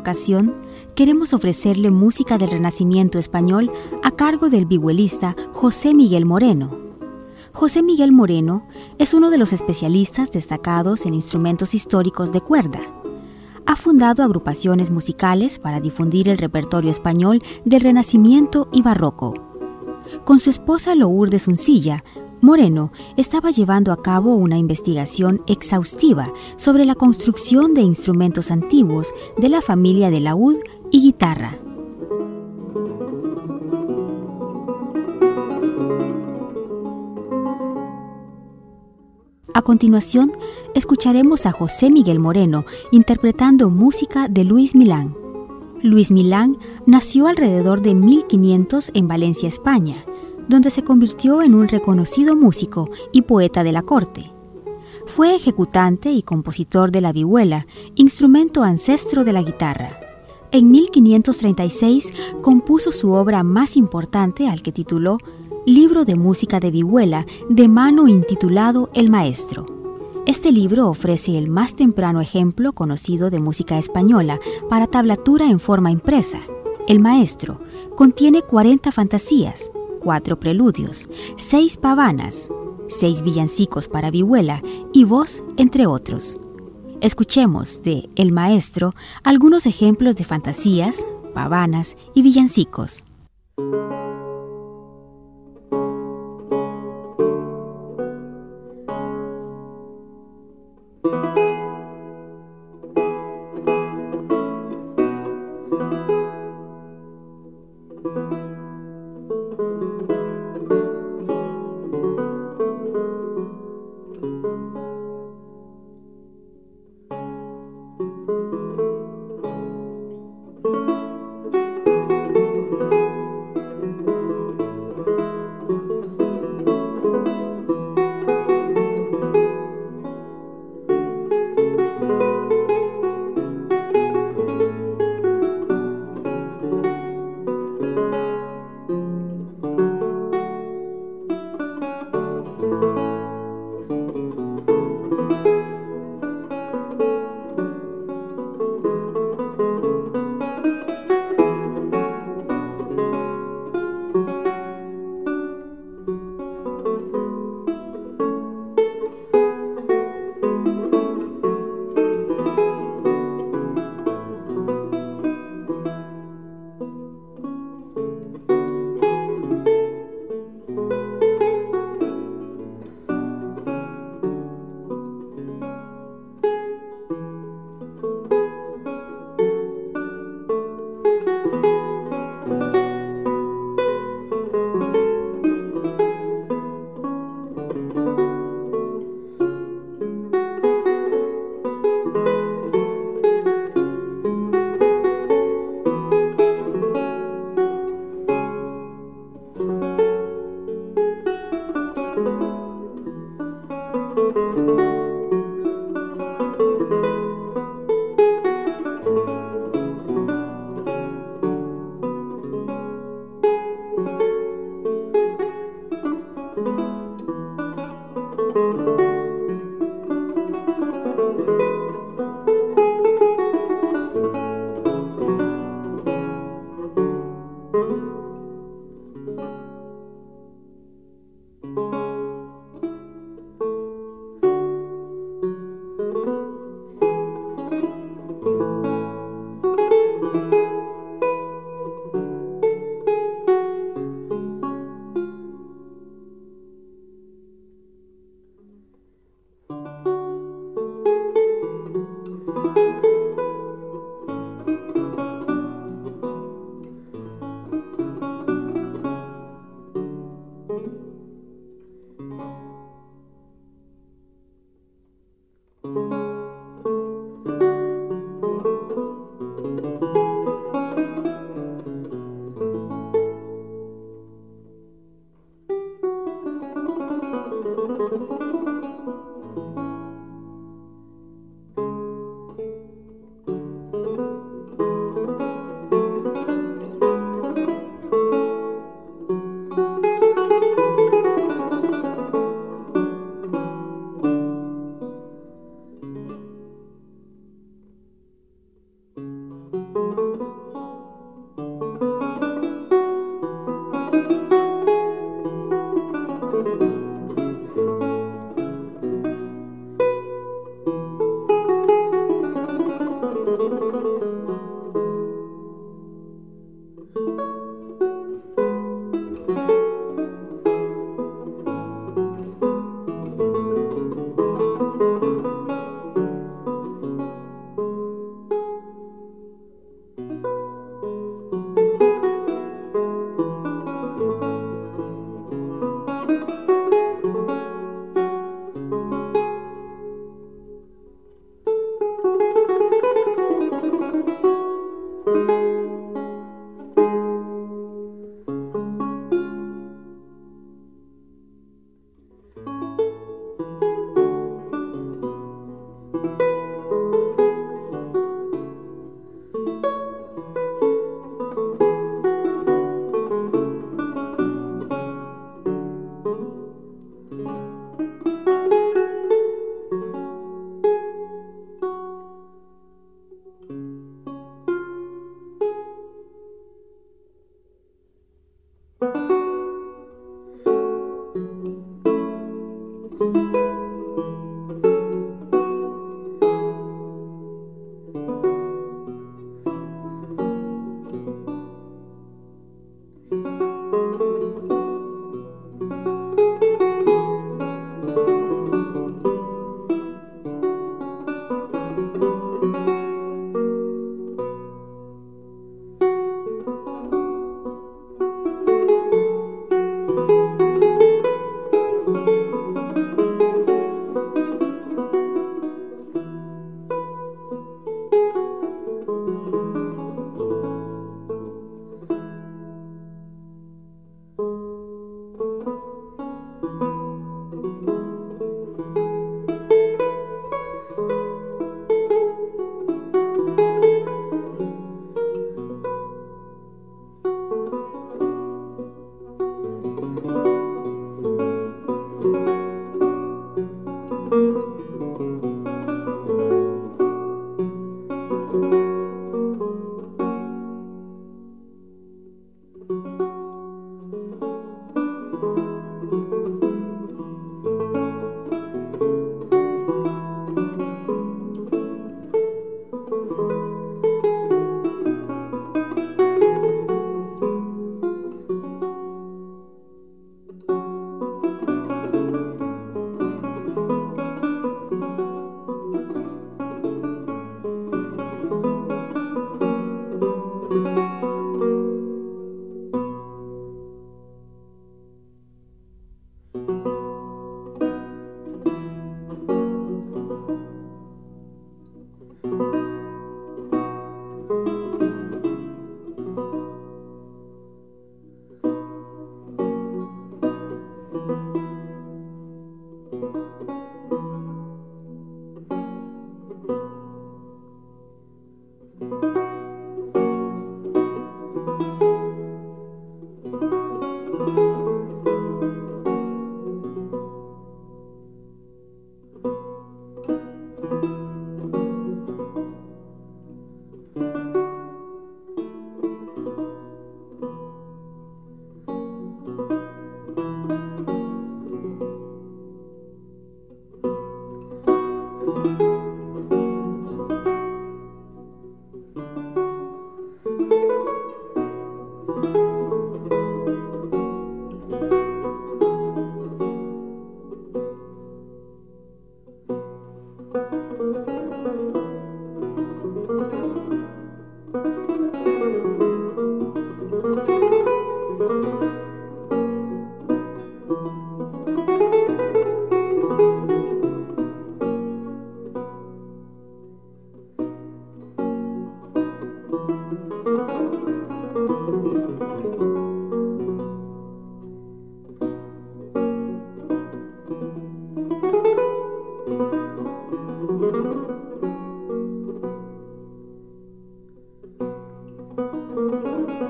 ocasión, queremos ofrecerle música del Renacimiento español a cargo del vihuelista José Miguel Moreno. José Miguel Moreno es uno de los especialistas destacados en instrumentos históricos de cuerda. Ha fundado agrupaciones musicales para difundir el repertorio español del Renacimiento y Barroco. Con su esposa Lourdes Uncilla, Moreno estaba llevando a cabo una investigación exhaustiva sobre la construcción de instrumentos antiguos de la familia de laúd y guitarra. A continuación, escucharemos a José Miguel Moreno interpretando música de Luis Milán. Luis Milán nació alrededor de 1500 en Valencia, España donde se convirtió en un reconocido músico y poeta de la corte. Fue ejecutante y compositor de la vihuela, instrumento ancestro de la guitarra. En 1536 compuso su obra más importante al que tituló Libro de Música de Vihuela, de mano intitulado El Maestro. Este libro ofrece el más temprano ejemplo conocido de música española para tablatura en forma impresa. El Maestro contiene 40 fantasías, cuatro preludios, seis pavanas, seis villancicos para vihuela y voz, entre otros. Escuchemos de El Maestro algunos ejemplos de fantasías, pavanas y villancicos.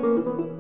Música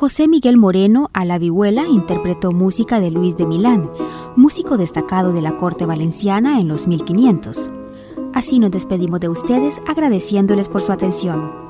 José Miguel Moreno a la vihuela interpretó música de Luis de Milán, músico destacado de la corte valenciana en los 1500. Así nos despedimos de ustedes agradeciéndoles por su atención.